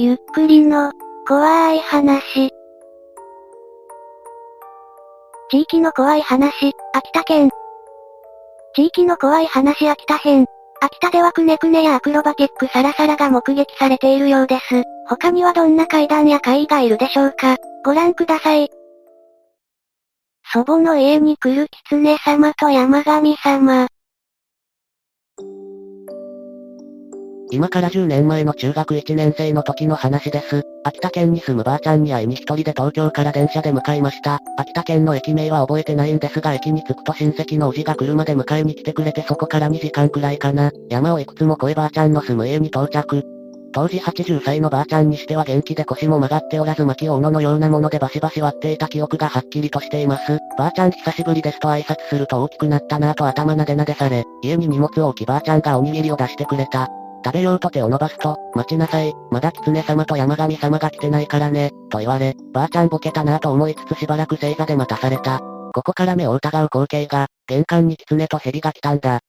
ゆっくりの、怖い話。地域の怖い話、秋田県。地域の怖い話秋田編。秋田ではくねくねやアクロバティックサラサラが目撃されているようです。他にはどんな階段や怪異がいるでしょうかご覧ください。祖母の家に来る狐様と山神様。今から10年前の中学1年生の時の話です。秋田県に住むばあちゃんに会いに一人で東京から電車で向かいました。秋田県の駅名は覚えてないんですが駅に着くと親戚のおじが車で迎えに来てくれてそこから2時間くらいかな。山をいくつも越えばあちゃんの住む家に到着。当時80歳のばあちゃんにしては元気で腰も曲がっておらず巻き斧のようなものでバシバシ割っていた記憶がはっきりとしています。ばあちゃん久しぶりですと挨拶すると大きくなったなぁと頭なでなでされ、家に荷物を置きばあちゃんがおにぎりを出してくれた。食べようと手を伸ばすと、待ちなさい、まだ狐様と山神様が来てないからね、と言われ、ばあちゃんボケたなぁと思いつつしばらく正座で待たされた。ここから目を疑う光景が、玄関に狐と蛇が来たんだ。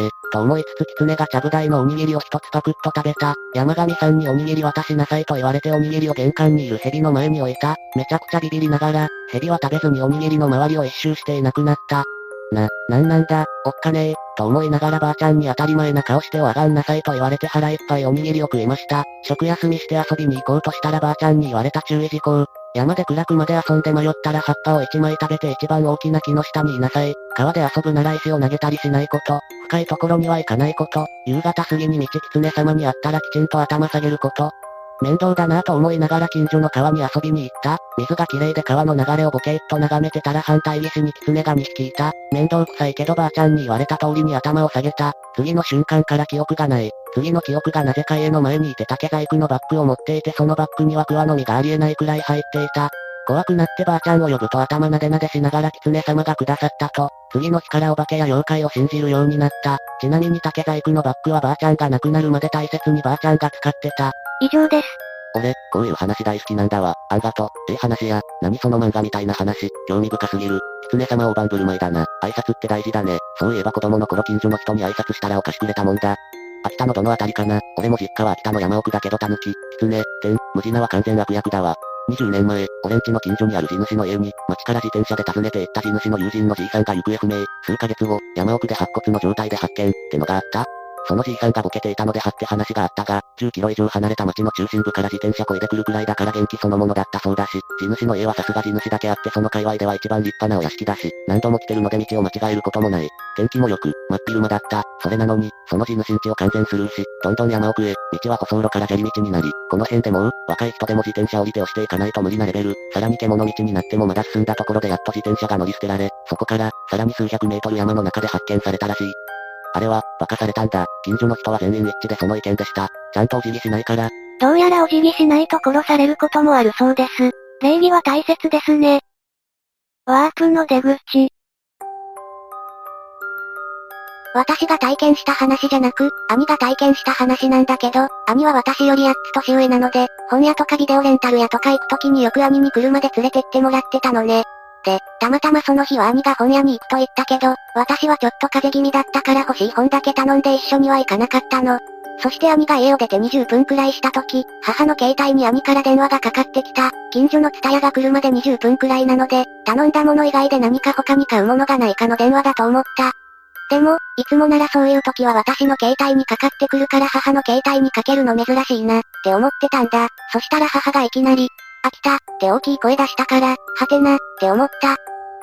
え、と思いつつ狐がちゃぶ台のおにぎりを一つパクッと食べた。山上さんにおにぎり渡しなさいと言われておにぎりを玄関にいる蛇の前に置いた。めちゃくちゃビビりながら、蛇は食べずにおにぎりの周りを一周していなくなった。な、なんなんだ、おっかねえ、と思いながらばあちゃんに当たり前な顔しておあがんなさいと言われて腹いっぱいおにぎりを食いました。食休みして遊びに行こうとしたらばあちゃんに言われた注意事項。山で暗くまで遊んで迷ったら葉っぱを一枚食べて一番大きな木の下にいなさい。川で遊ぶなら石を投げたりしないこと。深いところには行かないこと。夕方過ぎに道狐様に会ったらきちんと頭下げること。面倒だなぁと思いながら近所の川に遊びに行った。水が綺麗で川の流れをボケーっと眺めてたら反対岸に狐が2匹いた。面倒くさいけどばあちゃんに言われた通りに頭を下げた。次の瞬間から記憶がない。次の記憶がなぜか家の前にいて竹細工のバッグを持っていてそのバッグには桑の実がありえないくらい入っていた。怖くなってばあちゃんを呼ぶと頭なでなでしながら狐様がくださったと、次の日からお化けや妖怪を信じるようになった。ちなみに竹細工のバッグはばあちゃんが亡くなるまで大切にばあちゃんが使ってた。以上です。俺、こういう話大好きなんだわ。あんがと、ええ話や、何その漫画みたいな話、興味深すぎる。狐様大盤振る舞いだな。挨拶って大事だね。そういえば子供の頃近所の人に挨拶したらお菓子くれたもんだ。秋田のどのあたりかな俺も実家は秋田の山奥だけど狸、狐、天、無地なは完全悪役だわ。20年前、俺んちの近所にある地主の家に、町から自転車で訪ねて行った地主の友人のじいさんが行方不明。数ヶ月後、山奥で白骨の状態で発見、ってのがあったそのじいさんがボケていたので張って話があったが、10キロ以上離れた町の中心部から自転車こいでくるくらいだから元気そのものだったそうだし、地主の家はさすが地主だけあってその界隈では一番立派なお屋敷だし、何度も来てるので道を間違えることもない。天気も良く、真っ昼間だった。それなのに、その地主んちを完全スルーし、どんどん山奥へ、道は舗装路から砂利道になり、この辺でもう、若い人でも自転車降りて押していかないと無理なレベル、さらに獣道になってもまだ進んだところでやっと自転車が乗り捨てられ、そこから、さらに数百メートル山の中で発見されたらしい。あれは、馬鹿されたんだ。近所の人は全員一致でその意見でした。ちゃんとお辞儀しないから。どうやらお辞儀しないと殺されることもあるそうです。礼儀は大切ですね。ワープの出口。私が体験した話じゃなく、兄が体験した話なんだけど、兄は私より8つ年上なので、本屋とかビデオレンタル屋とか行く時によく兄に車で連れてってもらってたのね。で、たまたまその日は兄が本屋に行くと言ったけど、私はちょっと風邪気味だったから欲しい本だけ頼んで一緒には行かなかったの。そして兄が家を出て20分くらいした時、母の携帯に兄から電話がかかってきた。近所のツタヤが来るまで20分くらいなので、頼んだもの以外で何か他に買うものがないかの電話だと思った。でも、いつもならそういう時は私の携帯にかかってくるから母の携帯にかけるの珍しいな、って思ってたんだ。そしたら母がいきなり、飽きた、って大きい声出したから、はてな、って思った。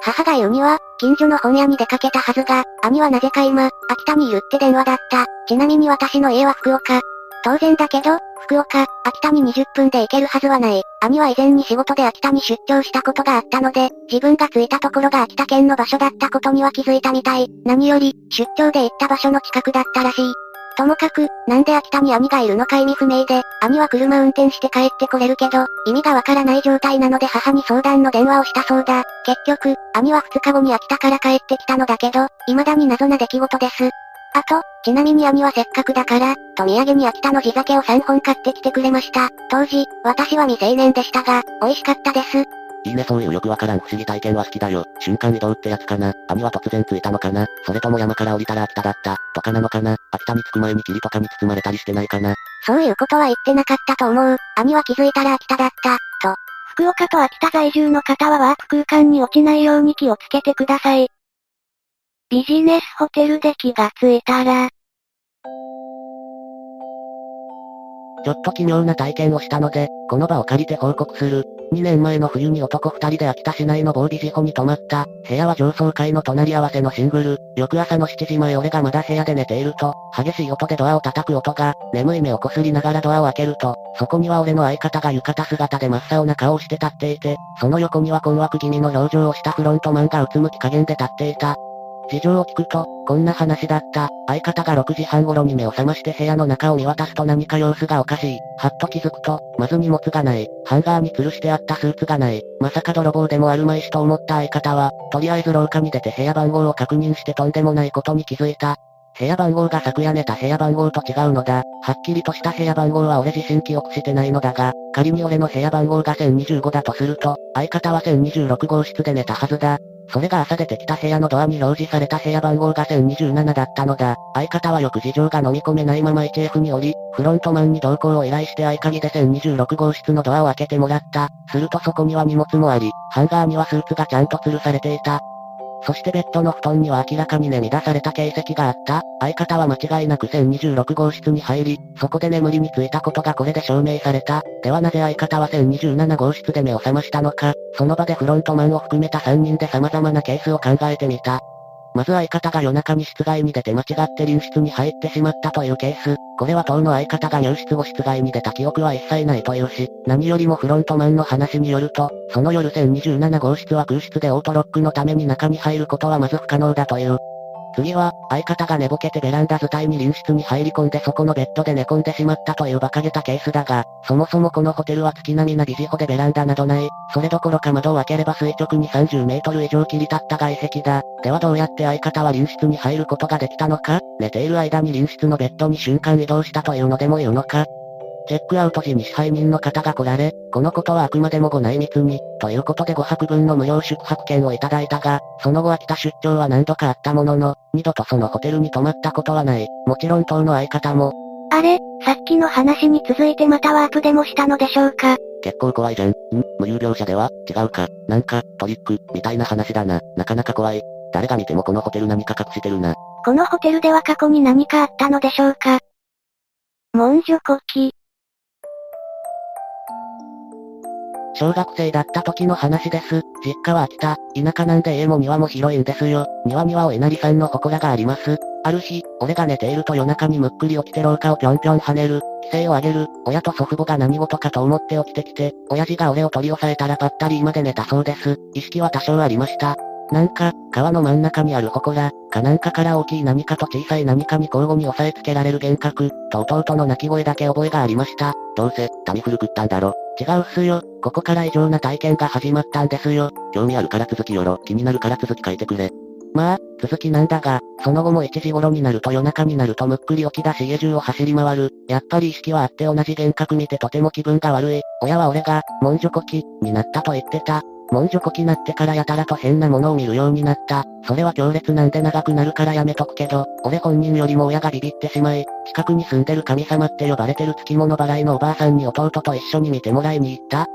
母が言うには、近所の本屋に出かけたはずが、兄はなぜか今、秋田にいるって電話だった。ちなみに私の家は福岡。当然だけど、福岡、秋田に20分で行けるはずはない。兄は以前に仕事で秋田に出張したことがあったので、自分が着いたところが秋田県の場所だったことには気づいたみたい。何より、出張で行った場所の近くだったらしい。ともかく、なんで秋田に兄がいるのか意味不明で、兄は車運転して帰ってこれるけど、意味がわからない状態なので母に相談の電話をしたそうだ。結局、兄は2日後に秋田から帰ってきたのだけど、未だに謎な出来事です。あと、ちなみに兄はせっかくだから、と土産に秋田の地酒を3本買ってきてくれました。当時、私は未成年でしたが、美味しかったです。いいねそういうよくわからん不思議体験は好きだよ。瞬間移動ってやつかな。網は突然ついたのかな。それとも山から降りたら秋田だった、とかなのかな。秋田に着く前に霧とかに包まれたりしてないかな。そういうことは言ってなかったと思う。網は気づいたら秋田だった、と。福岡と秋田在住の方はワープ空間に落ちないように気をつけてください。ビジネスホテルで気がついたら、ちょっと奇妙な体験をしたので、この場を借りて報告する。2年前の冬に男2人で秋田市内の防備事故に泊まった。部屋は上層階の隣り合わせのシングル。翌朝の7時前俺がまだ部屋で寝ていると、激しい音でドアを叩く音が、眠い目をこすりながらドアを開けると、そこには俺の相方が浴衣姿で真っ青な顔をして立っていて、その横には困惑気味の表情をしたフロントマンがうつむき加減で立っていた。事情を聞くと、こんな話だった。相方が6時半頃に目を覚まして部屋の中を見渡すと何か様子がおかしい。はっと気づくと、まず荷物がない。ハンガーに吊るしてあったスーツがない。まさか泥棒でもあるまいしと思った相方は、とりあえず廊下に出て部屋番号を確認してとんでもないことに気づいた。部屋番号が昨夜寝た部屋番号と違うのだ。はっきりとした部屋番号は俺自身記憶してないのだが、仮に俺の部屋番号が1025だとすると、相方は1026号室で寝たはずだ。それが朝出てきた部屋のドアに表示された部屋番号が1027だったのだ。相方はよく事情が飲み込めないまま 1F に降り、フロントマンに同行を依頼して合鍵で1026号室のドアを開けてもらった。するとそこには荷物もあり、ハンガーにはスーツがちゃんと吊るされていた。そしてベッドの布団には明らかに寝乱された形跡があった。相方は間違いなく1026号室に入り、そこで眠りについたことがこれで証明された。ではなぜ相方は1027号室で目を覚ましたのか。その場でフロントマンを含めた3人で様々なケースを考えてみた。まず相方が夜中に室外に出て間違って臨室に入ってしまったというケース。これは当の相方が入室後室外に出た記憶は一切ないというし、何よりもフロントマンの話によると、その夜1027号室は空室でオートロックのために中に入ることはまず不可能だという。次は、相方が寝ぼけてベランダ伝いに臨室に入り込んでそこのベッドで寝込んでしまったという馬鹿げたケースだが、そもそもこのホテルは月並みな疑似保でベランダなどない。それどころか窓を開ければ垂直に30メートル以上切り立った外壁だ。ではどうやって相方は臨室に入ることができたのか寝ている間に臨室のベッドに瞬間移動したというのでも言うのかチェックアウト時に支配人の方が来られ、このことはあくまでもご内密に、ということで5泊分の無料宿泊券をいただいたが、その後秋田出張は何度かあったものの、二度とそのホテルに泊まったことはない。もちろん当の相方も。あれ、さっきの話に続いてまたワープでもしたのでしょうか？結構怖いじゃん。ん？無有病者では？違うか？なんか、トリック、みたいな話だな。なかなか怖い。誰が見てもこのホテル何か隠してるな。このホテルでは過去に何かあったのでしょうか？文書古希。小学生だった時の話です。実家は秋田、田舎なんで家も庭も広いんですよ。庭にはお稲荷さんの祠があります。ある日、俺が寝ていると夜中にむっくり起きて廊下をぴょんぴょん跳ねる。規制を上げる。親と祖父母が何事かと思って起きてきて、親父が俺を取り押さえたらぱったりまで寝たそうです。意識は多少ありました。なんか、川の真ん中にある祠、かなんかから大きい何かと小さい何かに交互に押さえつけられる幻覚、と弟の泣き声だけ覚えがありました。どうせ、タミフル食ったんだろ。違うっすよ。ここから異常な体験が始まったんですよ。興味あるから続きよろ。気になるから続き書いてくれ。まあ、続きなんだが、その後も1時頃になると夜中になるとむっくり起き出し家中を走り回る。やっぱり意識はあって同じ幻覚見てとても気分が悪い。親は俺が、文書呼気、になったと言ってた。文書こきなってからやたらと変なものを見るようになった。それは強烈なんで長くなるからやめとくけど、俺本人よりも親がビビってしまい、近くに住んでる神様って呼ばれてる月物払いのおばあさんに弟と一緒に見てもらいに行った。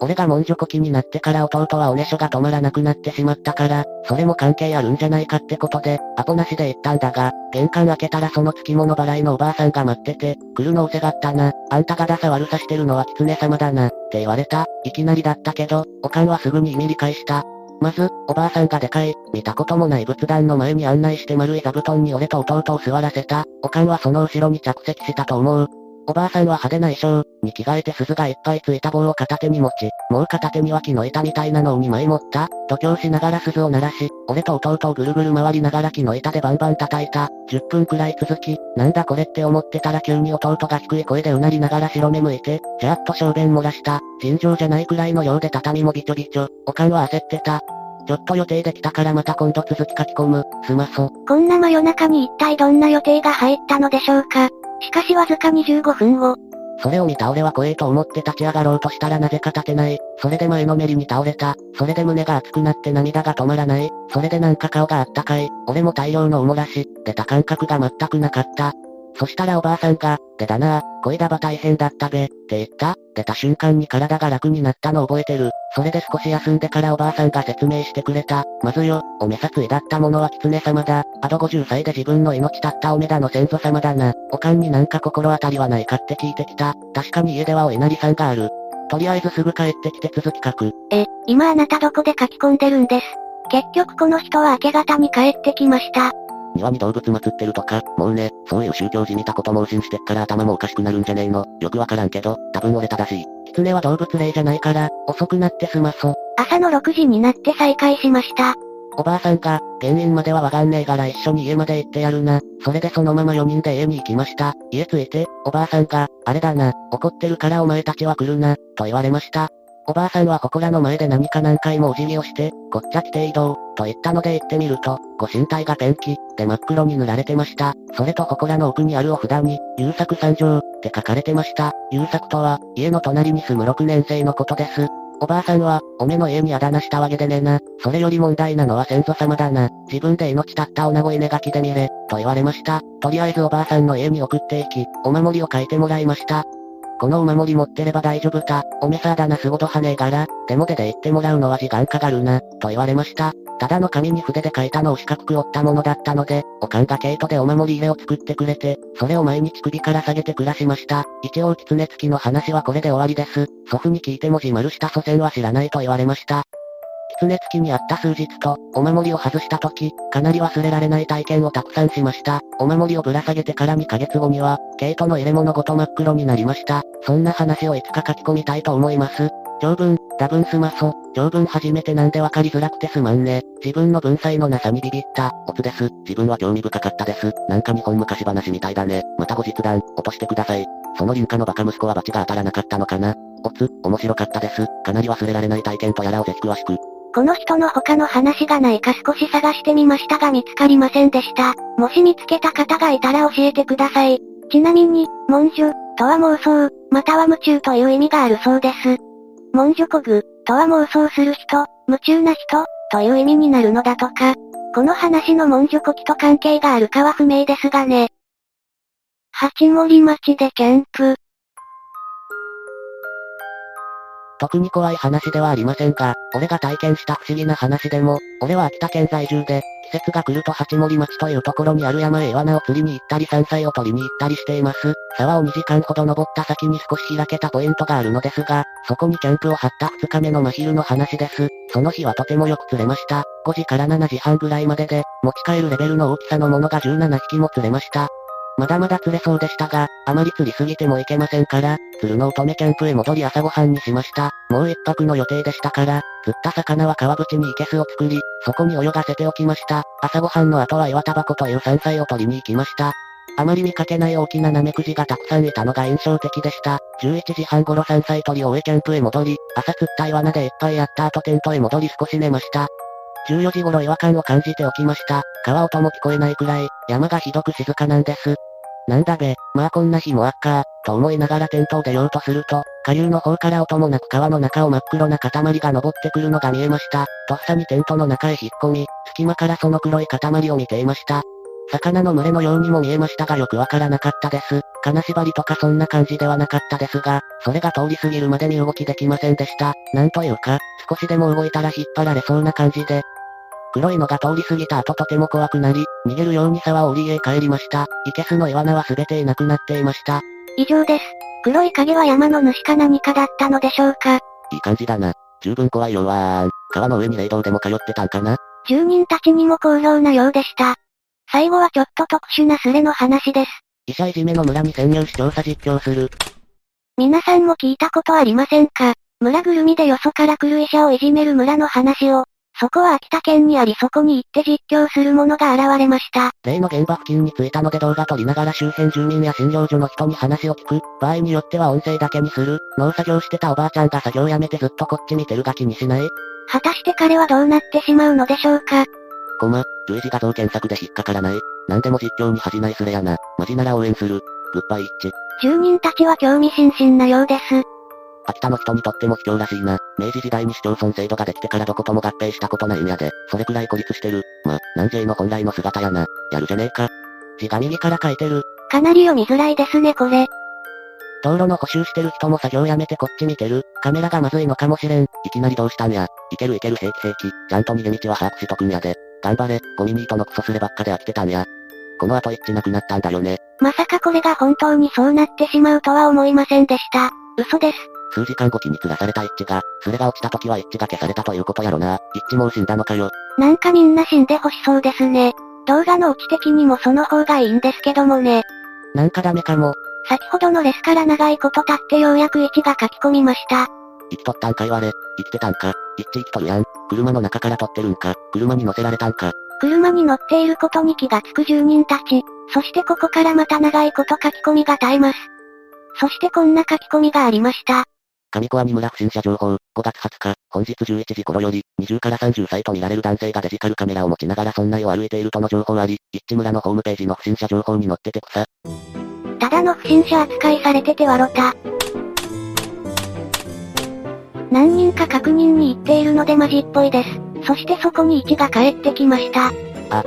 俺が文書呼気になってから弟はおねしょが止まらなくなってしまったから、それも関係あるんじゃないかってことで、アポなしで行ったんだが、玄関開けたらその月物払いのおばあさんが待ってて、来るのおせがったな。あんたがダサ悪さしてるのは狐様だな、って言われた。いきなりだったけど、おかんはすぐに意味理解した。まず、おばあさんがでかい、見たこともない仏壇の前に案内して丸い座布団に俺と弟を座らせた。おかんはその後ろに着席したと思う。おばあさんは派手な衣装に着替えて鈴がいっぱいついた棒を片手に持ち、もう片手には木の板みたいなのを2枚持った、度胸しながら鈴を鳴らし、俺と弟をぐるぐる回りながら木の板でバンバン叩いた。10分くらい続き、なんだこれって思ってたら急に弟が低い声でうなりながら白目向いて、じゃっと小便漏らした。尋常じゃないくらいのようで畳もびちょびちょ。おかんは焦ってた。ちょっと予定できたからまた今度続き書き込む。すまそ。こんな真夜中に一体どんな予定が入ったのでしょうかしかしわずか25分後、それを見た俺は怖いと思って立ち上がろうとしたらなぜか立てない。それで前のめりに倒れた。それで胸が熱くなって涙が止まらない。それでなんか顔があったかい。俺も大量のおもらし、出た感覚が全くなかった。そしたらおばあさんが、でだな恋だば大変だったべ、って言った。出た瞬間に体が楽になったの覚えてる。それで少し休んでからおばあさんが説明してくれた。まずよ、おめ殺意だったものは狐様だ。あと50歳で自分の命絶ったおめだの先祖様だな。おかんになんか心当たりはないかって聞いてきた。確かに家ではお稲荷さんがある。とりあえずすぐ帰ってきて続き書く。え、今あなたどこで書き込んでるんです？結局この人は明け方に帰ってきました。庭に動物祀ってるとか、もうね、そういう宗教じみたこと盲信してっから頭もおかしくなるんじゃねえの。よくわからんけど、多分俺正しい。狐は動物霊じゃないから、遅くなってすまそ。朝の6時になって再開しました。おばあさんが、原因まではわかんねえから一緒に家まで行ってやるな。それでそのまま4人で家に行きました。家着いて、おばあさんが、あれだな、怒ってるからお前たちは来るな、と言われました。おばあさんは祠の前で何か何回もお辞儀をして、こっちゃ来て移動、と言ったので行ってみると、ご神体がペンキ、で真っ黒に塗られてました。それと祠の奥にあるお札に、優作三条、って書かれてました。優作とは、家の隣に住む6年生のことです。おばあさんは、おめの家にあだ名したわけでねな。それより問題なのは先祖様だな。自分で命絶った女子稲書きで見れ、と言われました。とりあえずおばあさんの家に送っていき、お守りを書いてもらいました。このお守り持ってれば大丈夫だ。おめさだなすごとはねえから、でも出で言ってもらうのは時間かかるな、と言われました。ただの紙に筆で書いたのを四角く折ったものだったので、おかんが毛糸でお守り入れを作ってくれて、それを毎日首から下げて暮らしました。一応狐付きの話はこれで終わりです。祖父に聞いても自丸した祖先は知らないと言われました。狐付きにあった数日と、お守りを外した時、かなり忘れられない体験をたくさんしました。お守りをぶら下げてから2ヶ月後には、毛糸の入れ物ごと真っ黒になりました。そんな話をいつか書き込みたいと思います。長文、多分すまそ。長文初めてなんでわかりづらくてすまんね。自分の文才のなさにビビった。オツです。自分は興味深かったです。なんか日本昔話みたいだね。また後日談、落としてください。その林家のバカ息子は罰が当たらなかったのかな。オツ、面白かったです。かなり忘れられない体験とやらをぜひ詳しく。この人の他の話がないか少し探してみましたが見つかりませんでした。もし見つけた方がいたら教えてください。ちなみに、文殊、とは妄想、または夢中という意味があるそうです。文殊こぐ、とは妄想する人、夢中な人、という意味になるのだとか。この話の文殊こきと関係があるかは不明ですがね。八森町でキャンプ。特に怖い話ではありませんが、俺が体験した不思議な話でも、俺は秋田県在住で、季節が来ると八森町というところにある山へイワナを釣りに行ったり山菜を取りに行ったりしています。沢を2時間ほど登った先に少し開けたポイントがあるのですが、そこにキャンプを張った2日目の真昼の話です。その日はとてもよく釣れました。5時から7時半ぐらいまでで、持ち帰るレベルの大きさのものが17匹も釣れました。まだまだ釣れそうでしたが、あまり釣りすぎてもいけませんから、釣るのを止めキャンプへ戻り朝ごはんにしました。もう一泊の予定でしたから、釣った魚は川淵に生けすを作り、そこに泳がせておきました。朝ごはんの後は岩タバコという山菜を取りに行きました。あまり見かけない大きなナメクジがたくさんいたのが印象的でした。11時半頃山菜取りを終えキャンプへ戻り、朝釣った岩菜でいっぱいやった後テントへ戻り少し寝ました。14時頃違和感を感じておきました。川音も聞こえないくらい、山がひどく静かなんです。なんだべ、まあこんな日もあっかと思いながらテントを出ようとすると、下流の方から音もなく川の中を真っ黒な塊が登ってくるのが見えました。とっさにテントの中へ引っ込み、隙間からその黒い塊を見ていました。魚の群れのようにも見えましたがよくわからなかったです。金縛りとかそんな感じではなかったですが、それが通り過ぎるまでに動きできませんでした。なんというか、少しでも動いたら引っ張られそうな感じで、黒いのが通り過ぎた後とても怖くなり、逃げるように沢を降りへ帰りました。いけすのイワナは全ていなくなっていました。以上です。黒い影は山の主か何かだったのでしょうか。いい感じだな。十分怖いよわーん。川の上に霊道でも通ってたんかな住人たちにも好評なようでした。最後はちょっと特殊なスレの話です。医者いじめの村に潜入し調査実況する。皆さんも聞いたことありませんか村ぐるみでよそから来る医者をいじめる村の話を、そこは秋田県にありそこに行って実況する者が現れました。例の現場付近に着いたので動画撮りながら周辺住民や診療所の人に話を聞く。場合によっては音声だけにする。農作業してたおばあちゃんが作業やめてずっとこっち見てるが気にしない果たして彼はどうなってしまうのでしょうか？コマ、類似画像検索で引っかからない。何でも実況に恥じないすれやな。マジなら応援する。グッバイ一致。住人たちは興味津々なようです。秋田の人にとっても卑怯らしいな。明治時代に市町村制度ができてからどことも合併したことないんやで。それくらい孤立してる。ま、南 J の本来の姿やな。やるじゃねえか。字が右から書いてる。かなり読みづらいですねこれ。道路の補修してる人も作業やめてこっち見てる。カメラがまずいのかもしれん。いきなりどうしたんや。いけるいける平気平気。ちゃんと逃げ道は把握しとくんやで。頑張れ、ゴミニートのクソスレばっかで飽きてたんや。この後一致なくなったんだよね。まさかこれが本当にそうなってしまうとは思いませんでした。嘘です。数時間後期に吊らされた一致が、スレが落ちた時は一致が消されたということやろな。一致もう死んだのかよ。なんかみんな死んでほしそうですね。動画のオチ的にもその方がいいんですけどもね。なんかダメかも。先ほどのレスから長いこと経ってようやく一致が書き込みました。生きとったんか言われ。生きてたんか。一致生きとるやん。車の中から撮ってるんか。車に乗せられたんか。車に乗っていることに気がつく住人たち。そしてここからまた長いこと書き込みが絶えます。そしてこんな書き込みがありました。上小網村不審者情報、5月20日、本日11時頃より、20から30歳と見られる男性がデジカルカメラを持ちながら村内を歩いているとの情報あり、一致村のホームページの不審者情報に載ってて草。ただの不審者扱いされててわろた。何人か確認に行っているのでマジっぽいです。そしてそこに1が帰ってきました。あ。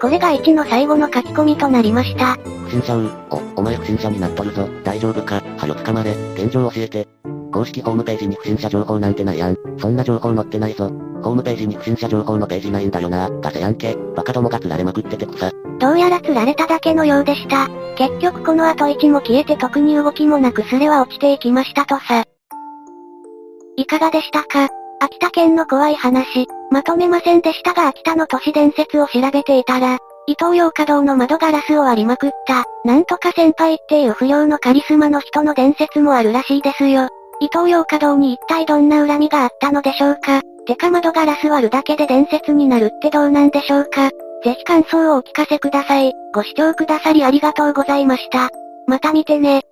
これが1の最後の書き込みとなりました。不審者う、お、お前不審者になっとるぞ。大丈夫かはよ捕まれ。現状教えて。公式ホームページに不審者情報なんてないやん。そんな情報載ってないぞ。ホームページに不審者情報のページないんだよな。ガセやんけ。バカどもが釣られまくってて草。どうやら釣られただけのようでした。結局この後1も消えて特に動きもなくスレは落ちていきましたとさ。いかがでしたか？秋田県の怖い話、まとめませんでしたが秋田の都市伝説を調べていたら、伊東洋華堂の窓ガラスを割りまくった、なんとか先輩っていう不良のカリスマの人の伝説もあるらしいですよ。伊東洋華堂に一体どんな恨みがあったのでしょうか？てか窓ガラス割るだけで伝説になるってどうなんでしょうか？ぜひ感想をお聞かせください。ご視聴くださりありがとうございました。また見てね。